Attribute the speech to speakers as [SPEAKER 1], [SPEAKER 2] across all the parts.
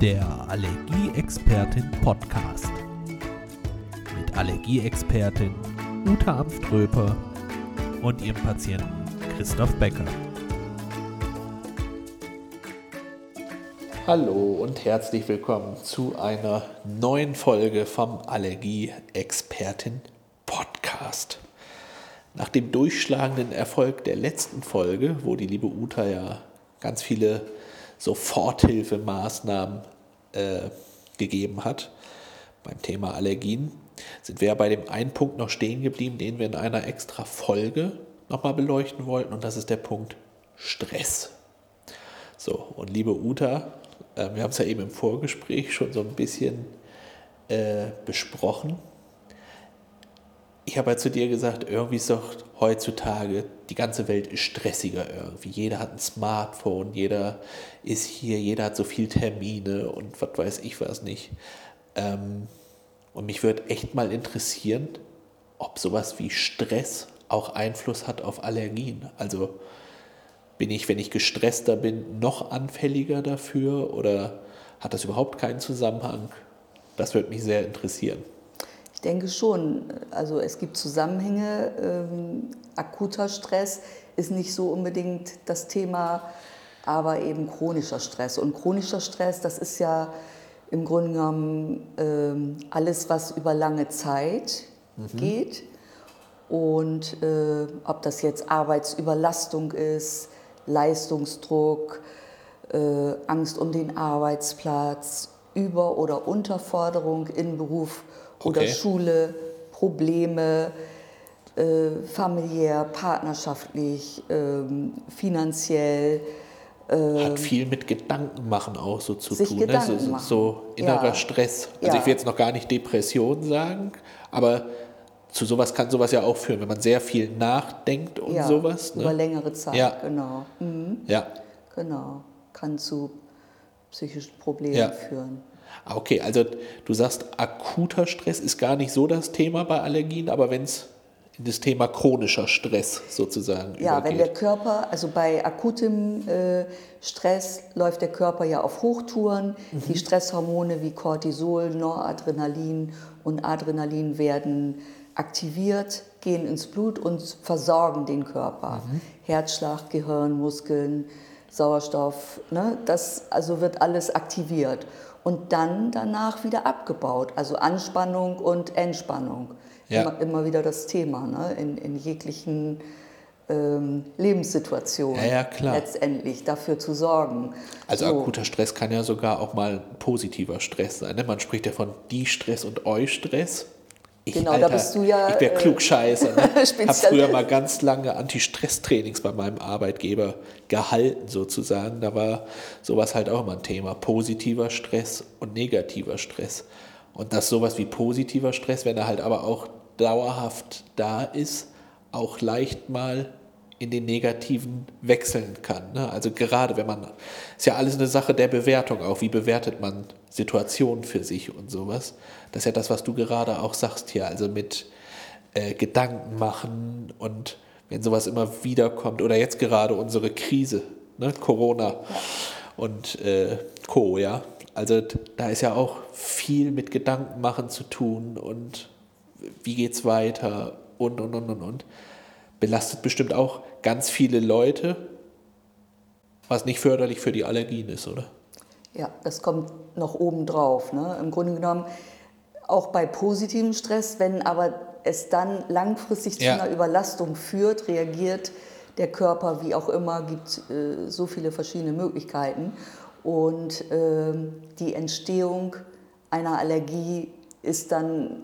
[SPEAKER 1] Der Allergieexpertin Podcast. Mit Allergieexpertin Uta Amströper und ihrem Patienten Christoph Becker.
[SPEAKER 2] Hallo und herzlich willkommen zu einer neuen Folge vom Allergieexpertin Podcast. Nach dem durchschlagenden Erfolg der letzten Folge, wo die liebe Uta ja ganz viele Soforthilfemaßnahmen äh, gegeben hat beim Thema Allergien, sind wir bei dem einen Punkt noch stehen geblieben, den wir in einer extra Folge nochmal beleuchten wollten, und das ist der Punkt Stress. So, und liebe Uta, äh, wir haben es ja eben im Vorgespräch schon so ein bisschen äh, besprochen. Ich habe ja zu dir gesagt, irgendwie ist doch heutzutage, die ganze Welt ist stressiger irgendwie. Jeder hat ein Smartphone, jeder ist hier, jeder hat so viele Termine und was weiß ich was nicht. Ähm, und mich würde echt mal interessieren, ob sowas wie Stress auch Einfluss hat auf Allergien. Also bin ich, wenn ich gestresster bin, noch anfälliger dafür oder hat das überhaupt keinen Zusammenhang? Das würde mich sehr interessieren.
[SPEAKER 3] Ich denke schon. Also es gibt Zusammenhänge. Ähm, akuter Stress ist nicht so unbedingt das Thema, aber eben chronischer Stress. Und chronischer Stress, das ist ja im Grunde genommen ähm, alles, was über lange Zeit mhm. geht. Und äh, ob das jetzt Arbeitsüberlastung ist, Leistungsdruck, äh, Angst um den Arbeitsplatz, Über- oder Unterforderung in Beruf oder okay. Schule, Probleme, äh, familiär, partnerschaftlich, äh, finanziell.
[SPEAKER 2] Hat viel mit Gedanken machen auch so zu tun.
[SPEAKER 3] Ne?
[SPEAKER 2] So, so, so, innerer
[SPEAKER 3] ja.
[SPEAKER 2] Stress. Also
[SPEAKER 3] ja.
[SPEAKER 2] ich will jetzt noch gar nicht Depression sagen, aber zu sowas kann sowas ja auch führen, wenn man sehr viel nachdenkt und
[SPEAKER 3] ja,
[SPEAKER 2] sowas.
[SPEAKER 3] Ne? Über längere Zeit,
[SPEAKER 2] ja.
[SPEAKER 3] genau. Mhm.
[SPEAKER 2] Ja.
[SPEAKER 3] Genau. Kann zu psychischen Problemen
[SPEAKER 2] ja.
[SPEAKER 3] führen.
[SPEAKER 2] Ah, okay, also du sagst, akuter Stress ist gar nicht so das Thema bei Allergien, aber wenn es in das Thema chronischer Stress sozusagen
[SPEAKER 3] Ja,
[SPEAKER 2] übergeht.
[SPEAKER 3] wenn der Körper, also bei akutem äh, Stress läuft der Körper ja auf Hochtouren. Mhm. Die Stresshormone wie Cortisol, Noradrenalin und Adrenalin werden aktiviert, gehen ins Blut und versorgen den Körper. Mhm. Herzschlag, Gehirn, Muskeln, Sauerstoff, ne? das also wird alles aktiviert und dann danach wieder abgebaut. Also Anspannung und Entspannung.
[SPEAKER 2] Ja.
[SPEAKER 3] Immer, immer, wieder das Thema ne? in, in jeglichen ähm, Lebenssituationen.
[SPEAKER 2] Ja, ja, klar.
[SPEAKER 3] Letztendlich dafür zu sorgen.
[SPEAKER 2] Also
[SPEAKER 3] so.
[SPEAKER 2] akuter Stress kann ja sogar auch mal positiver Stress sein. Ne? Man spricht ja von Die-Stress und Eu-Stress.
[SPEAKER 3] Ich, genau, Alter, da bist du ja.
[SPEAKER 2] Ich wäre klugscheißer. Ne? Ich habe früher mal ganz lange Anti-Stress-Trainings bei meinem Arbeitgeber gehalten, sozusagen. Da war sowas halt auch immer ein Thema. Positiver Stress und negativer Stress. Und dass sowas wie positiver Stress, wenn er halt aber auch dauerhaft da ist, auch leicht mal in den negativen wechseln kann. Ne? Also gerade wenn man, ist ja alles eine Sache der Bewertung auch, wie bewertet man Situationen für sich und sowas. Das ist ja das, was du gerade auch sagst hier, also mit äh, Gedanken machen und wenn sowas immer wieder kommt oder jetzt gerade unsere Krise, ne? Corona und äh, Co. Ja, also da ist ja auch viel mit Gedanken machen zu tun und wie geht's weiter und und und und und belastet bestimmt auch ganz viele Leute, was nicht förderlich für die Allergien ist, oder?
[SPEAKER 3] Ja, das kommt noch oben drauf. Ne? Im Grunde genommen auch bei positivem Stress, wenn aber es dann langfristig
[SPEAKER 2] Ja.
[SPEAKER 3] zu einer Überlastung führt, reagiert der Körper wie auch immer, gibt äh, so viele verschiedene Möglichkeiten. Und ähm, die Entstehung einer Allergie ist dann,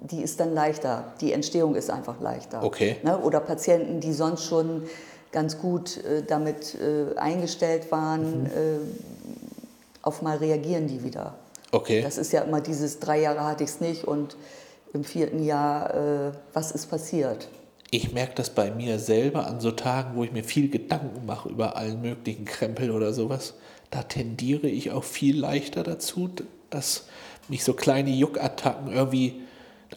[SPEAKER 3] die ist dann leichter. Die Entstehung ist einfach leichter.
[SPEAKER 2] Okay.
[SPEAKER 3] Ne? Oder Patienten, die sonst schon ganz gut äh, damit äh, eingestellt waren, äh, auf mal reagieren die wieder.
[SPEAKER 2] Okay.
[SPEAKER 3] Das ist ja immer dieses, drei Jahre hatte ich es nicht und im vierten Jahr, äh, was ist passiert?
[SPEAKER 2] Ich merke das bei mir selber an so Tagen, wo ich mir viel Gedanken mache über allen möglichen Krempel oder sowas. Da tendiere ich auch viel leichter dazu, dass mich so kleine Juckattacken irgendwie,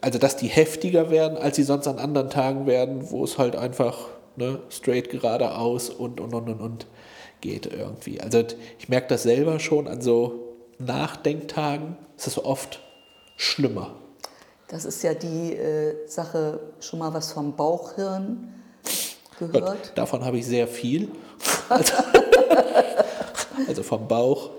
[SPEAKER 2] also dass die heftiger werden, als sie sonst an anderen Tagen werden, wo es halt einfach ne, straight geradeaus und und und und und geht irgendwie. Also ich merke das selber schon an so Nachdenktagen ist es oft schlimmer.
[SPEAKER 3] Das ist ja die äh, Sache, schon mal was vom Bauchhirn gehört. Gott,
[SPEAKER 2] davon habe ich sehr viel. Also, also vom Bauch.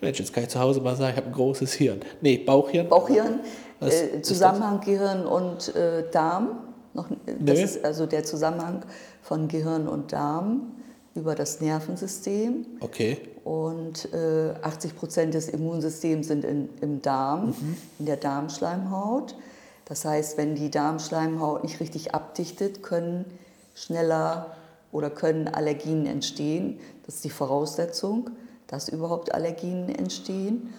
[SPEAKER 2] Mensch, jetzt kann ich zu Hause mal sagen, ich habe ein großes Hirn. Nee, Bauchhirn.
[SPEAKER 3] Bauchhirn, äh, Zusammenhang Gehirn und äh, Darm. Noch, das nee. ist also der Zusammenhang von Gehirn und Darm über das Nervensystem.
[SPEAKER 2] Okay.
[SPEAKER 3] Und äh, 80 Prozent des Immunsystems sind in, im Darm, mhm. in der Darmschleimhaut. Das heißt, wenn die Darmschleimhaut nicht richtig abdichtet, können schneller oder können Allergien entstehen. Das ist die Voraussetzung, dass überhaupt Allergien entstehen.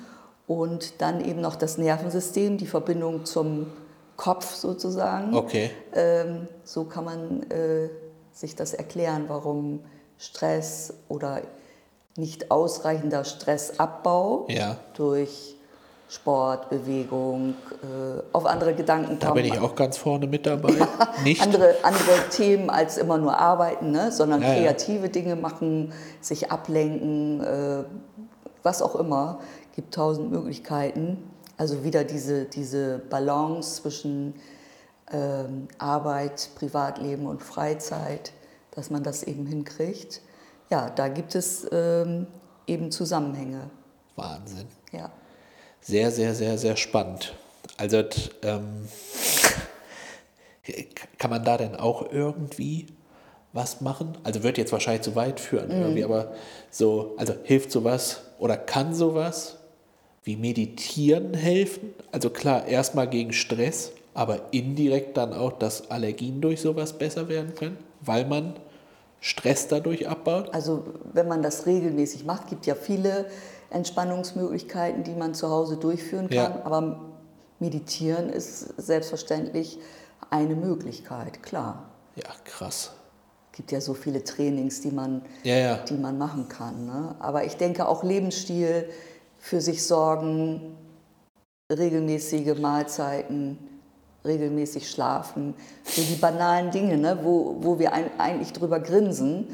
[SPEAKER 3] Und dann eben noch das Nervensystem, die Verbindung zum Kopf sozusagen.
[SPEAKER 2] Okay.
[SPEAKER 3] Ähm, so kann man äh, sich das erklären, warum Stress oder nicht ausreichender Stressabbau
[SPEAKER 2] ja.
[SPEAKER 3] durch Sport, Bewegung, äh, auf andere Gedanken kommen.
[SPEAKER 2] Da bin ich auch ganz vorne mit dabei. Ja,
[SPEAKER 3] nicht. Andere, andere Themen als immer nur arbeiten, ne? sondern ja, kreative ja. Dinge machen, sich ablenken, äh, was auch immer. gibt tausend Möglichkeiten. Also wieder diese, diese Balance zwischen ähm, Arbeit, Privatleben und Freizeit dass man das eben hinkriegt. Ja, da gibt es ähm, eben Zusammenhänge.
[SPEAKER 2] Wahnsinn.
[SPEAKER 3] Ja.
[SPEAKER 2] Sehr, sehr, sehr, sehr spannend. Also ähm, kann man da denn auch irgendwie was machen? Also wird jetzt wahrscheinlich zu weit führen mhm. irgendwie, aber so, also hilft sowas oder kann sowas wie Meditieren helfen? Also klar, erstmal gegen Stress, aber indirekt dann auch, dass Allergien durch sowas besser werden können, weil man Stress dadurch abbaut?
[SPEAKER 3] Also wenn man das regelmäßig macht, gibt ja viele Entspannungsmöglichkeiten, die man zu Hause durchführen kann. Ja. Aber meditieren ist selbstverständlich eine Möglichkeit, klar.
[SPEAKER 2] Ja, krass.
[SPEAKER 3] Es gibt ja so viele Trainings, die man,
[SPEAKER 2] ja, ja.
[SPEAKER 3] Die man machen kann. Ne? Aber ich denke auch Lebensstil, für sich sorgen, regelmäßige Mahlzeiten, regelmäßig schlafen, so die banalen Dinge, ne, wo, wo wir ein, eigentlich drüber grinsen.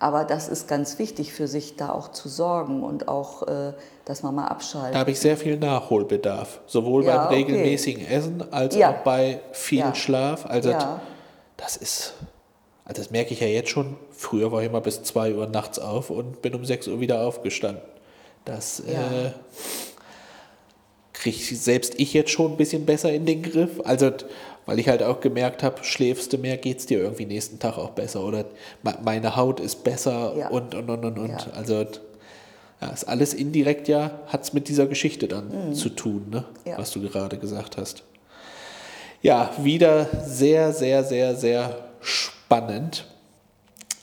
[SPEAKER 3] Aber das ist ganz wichtig für sich, da auch zu sorgen und auch, äh, dass man mal abschaltet.
[SPEAKER 2] Da habe ich sehr viel Nachholbedarf, sowohl ja, beim regelmäßigen okay. Essen als ja. auch bei viel ja. Schlaf. Also das ist, also das merke ich ja jetzt schon. Früher war ich immer bis 2 Uhr nachts auf und bin um 6 Uhr wieder aufgestanden. Das äh, kriege selbst ich jetzt schon ein bisschen besser in den Griff. Also, weil ich halt auch gemerkt habe, schläfst du mehr, geht es dir irgendwie nächsten Tag auch besser. Oder meine Haut ist besser ja. und, und, und, und, und. Ja. Also, ja, ist alles indirekt ja, hat es mit dieser Geschichte dann mhm. zu tun, ne? Ja. was du gerade gesagt hast. Ja, wieder sehr, sehr, sehr, sehr spannend.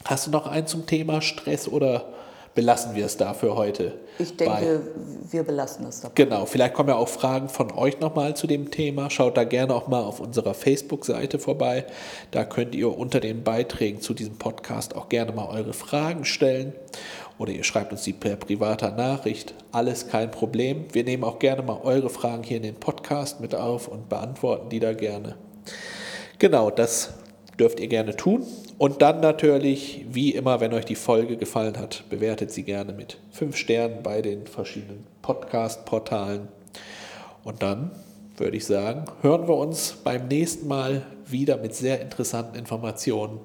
[SPEAKER 2] Hast du noch einen zum Thema Stress oder belassen wir es da für heute.
[SPEAKER 3] Ich denke, bei. wir belassen es
[SPEAKER 2] dabei. Genau, vielleicht kommen ja auch Fragen von euch nochmal zu dem Thema. Schaut da gerne auch mal auf unserer Facebook-Seite vorbei. Da könnt ihr unter den Beiträgen zu diesem Podcast auch gerne mal eure Fragen stellen. Oder ihr schreibt uns die per privater Nachricht. Alles kein Problem. Wir nehmen auch gerne mal eure Fragen hier in den Podcast mit auf und beantworten die da gerne. Genau, das dürft ihr gerne tun. Und dann natürlich, wie immer, wenn euch die Folge gefallen hat, bewertet sie gerne mit fünf Sternen bei den verschiedenen Podcast-Portalen. Und dann würde ich sagen, hören wir uns beim nächsten Mal wieder mit sehr interessanten Informationen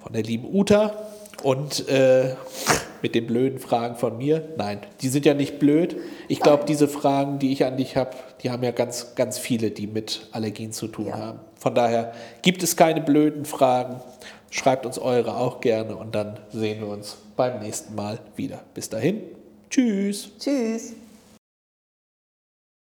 [SPEAKER 2] von der lieben Uta und äh, mit den blöden Fragen von mir. Nein, die sind ja nicht blöd. Ich glaube, diese Fragen, die ich an dich habe, die haben ja ganz, ganz viele, die mit Allergien zu tun ja. haben. Von daher gibt es keine blöden Fragen. Schreibt uns eure auch gerne und dann sehen wir uns beim nächsten Mal wieder. Bis dahin. Tschüss.
[SPEAKER 3] Tschüss.